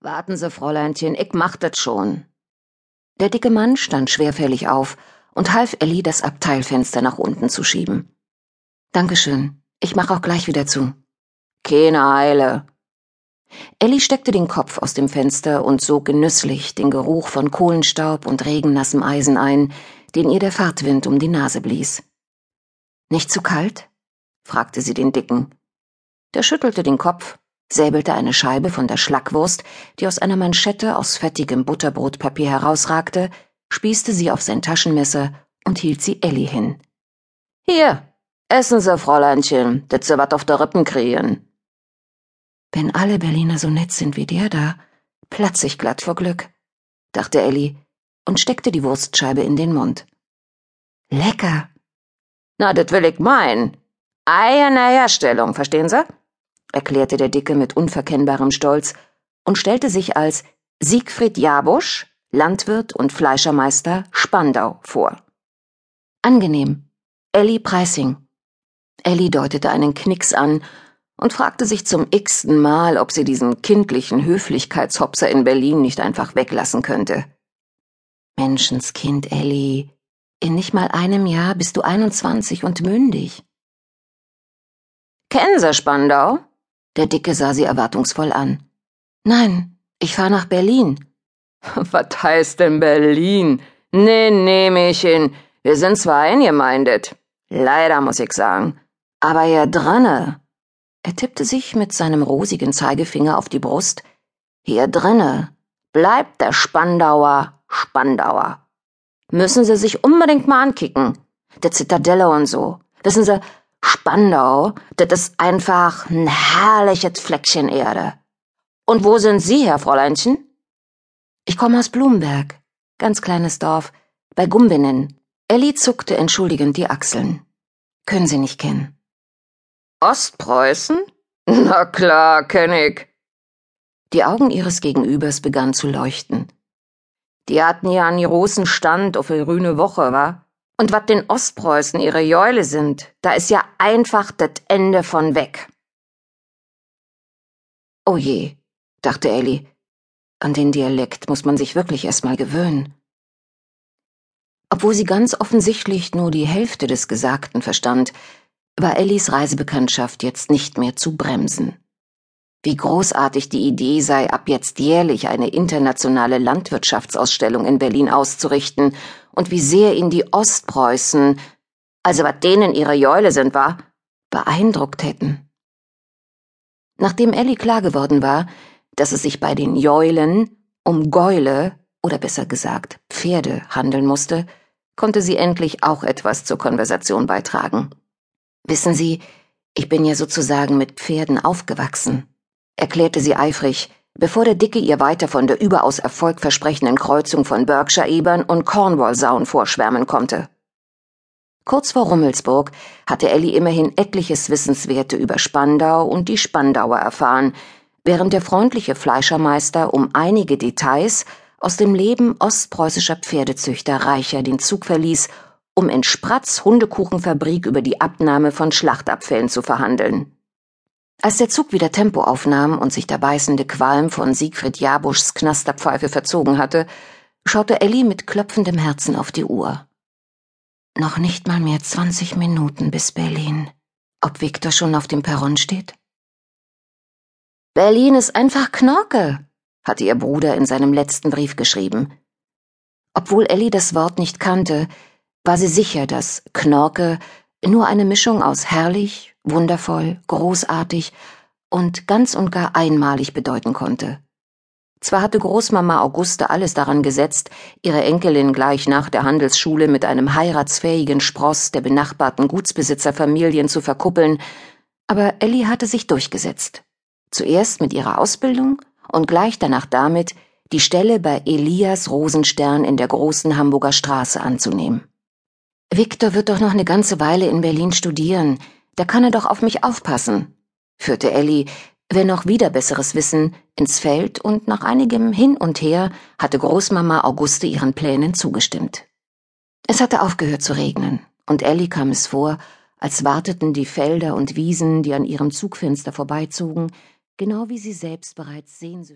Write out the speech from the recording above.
Warten Sie, Fräuleinchen, ich mach das schon. Der dicke Mann stand schwerfällig auf und half Ellie, das Abteilfenster nach unten zu schieben. Dankeschön. Ich mach auch gleich wieder zu. Keine Eile. Ellie steckte den Kopf aus dem Fenster und sog genüsslich den Geruch von Kohlenstaub und regennassem Eisen ein, den ihr der Fahrtwind um die Nase blies. Nicht zu kalt? fragte sie den Dicken. Der schüttelte den Kopf, säbelte eine Scheibe von der Schlackwurst, die aus einer Manschette aus fettigem Butterbrotpapier herausragte, spießte sie auf sein Taschenmesser und hielt sie Ellie hin. Hier, essen Sie, Fräuleinchen, dat Sie wat auf der Rippen kriegen. Wenn alle Berliner so nett sind wie der da, platz ich glatt vor Glück, dachte Ellie und steckte die Wurstscheibe in den Mund. Lecker. Na, das will ich meinen. Eierne Herstellung, verstehen Sie? Erklärte der Dicke mit unverkennbarem Stolz und stellte sich als Siegfried Jabusch, Landwirt und Fleischermeister Spandau vor. Angenehm. Ellie Preissing. Ellie deutete einen Knicks an und fragte sich zum x-ten Mal, ob sie diesen kindlichen Höflichkeitshopser in Berlin nicht einfach weglassen könnte. Menschenskind, Ellie. In nicht mal einem Jahr bist du 21 und mündig. Sie Spandau? Der Dicke sah sie erwartungsvoll an. Nein, ich fahr nach Berlin. Was heißt denn Berlin? Nee, nee, Mädchen. Wir sind zwar eingemeindet. Leider, muss ich sagen. Aber ja drinne. Er tippte sich mit seinem rosigen Zeigefinger auf die Brust. Hier drinne bleibt der Spandauer Spandauer. Müssen Sie sich unbedingt mal ankicken. Der Zitadelle und so. Wissen Sie, Spandau, das ist einfach ein herrliches Fleckchen Erde. Und wo sind Sie, Herr Fräuleinchen? Ich komme aus Blumenberg, ganz kleines Dorf, bei Gumbinnen. Elli zuckte entschuldigend die Achseln. Können Sie nicht kennen. Ostpreußen? Na klar, kenn ich. Die Augen ihres Gegenübers begannen zu leuchten. Die hatten ja einen großen Stand auf der grüne Woche, wa? Und wat den Ostpreußen ihre Jäule sind, da ist ja einfach das Ende von weg. Oh je, dachte Ellie. An den Dialekt muss man sich wirklich erstmal gewöhnen. Obwohl sie ganz offensichtlich nur die Hälfte des Gesagten verstand, war Ellies Reisebekanntschaft jetzt nicht mehr zu bremsen. Wie großartig die Idee sei, ab jetzt jährlich eine internationale Landwirtschaftsausstellung in Berlin auszurichten und wie sehr ihn die Ostpreußen, also was denen ihre Jäule sind, war, beeindruckt hätten. Nachdem Ellie klar geworden war, dass es sich bei den Jäulen um Gäule oder besser gesagt Pferde handeln musste, konnte sie endlich auch etwas zur Konversation beitragen. Wissen Sie, ich bin ja sozusagen mit Pferden aufgewachsen, erklärte sie eifrig, bevor der Dicke ihr weiter von der überaus erfolgversprechenden Kreuzung von Berkshire-Ebern und Cornwall-Sauen vorschwärmen konnte. Kurz vor Rummelsburg hatte Ellie immerhin etliches Wissenswerte über Spandau und die Spandauer erfahren, während der freundliche Fleischermeister um einige Details aus dem Leben ostpreußischer Pferdezüchter reicher den Zug verließ, um in Spratz Hundekuchenfabrik über die Abnahme von Schlachtabfällen zu verhandeln. Als der Zug wieder Tempo aufnahm und sich der beißende Qualm von Siegfried Jabuschs Knasterpfeife verzogen hatte, schaute Ellie mit klopfendem Herzen auf die Uhr. Noch nicht mal mehr zwanzig Minuten bis Berlin. Ob Viktor schon auf dem Perron steht? Berlin ist einfach Knorke, hatte ihr Bruder in seinem letzten Brief geschrieben. Obwohl Ellie das Wort nicht kannte, war sie sicher, dass Knorke nur eine Mischung aus herrlich, wundervoll, großartig und ganz und gar einmalig bedeuten konnte. Zwar hatte Großmama Auguste alles daran gesetzt, ihre Enkelin gleich nach der Handelsschule mit einem heiratsfähigen Spross der benachbarten Gutsbesitzerfamilien zu verkuppeln, aber Ellie hatte sich durchgesetzt. Zuerst mit ihrer Ausbildung und gleich danach damit, die Stelle bei Elias Rosenstern in der großen Hamburger Straße anzunehmen. Viktor wird doch noch eine ganze Weile in Berlin studieren, da kann er doch auf mich aufpassen, führte Ellie, wenn noch wieder besseres Wissen, ins Feld und nach einigem Hin und Her hatte Großmama Auguste ihren Plänen zugestimmt. Es hatte aufgehört zu regnen, und Ellie kam es vor, als warteten die Felder und Wiesen, die an ihrem Zugfenster vorbeizogen, genau wie sie selbst bereits sehnsüchtig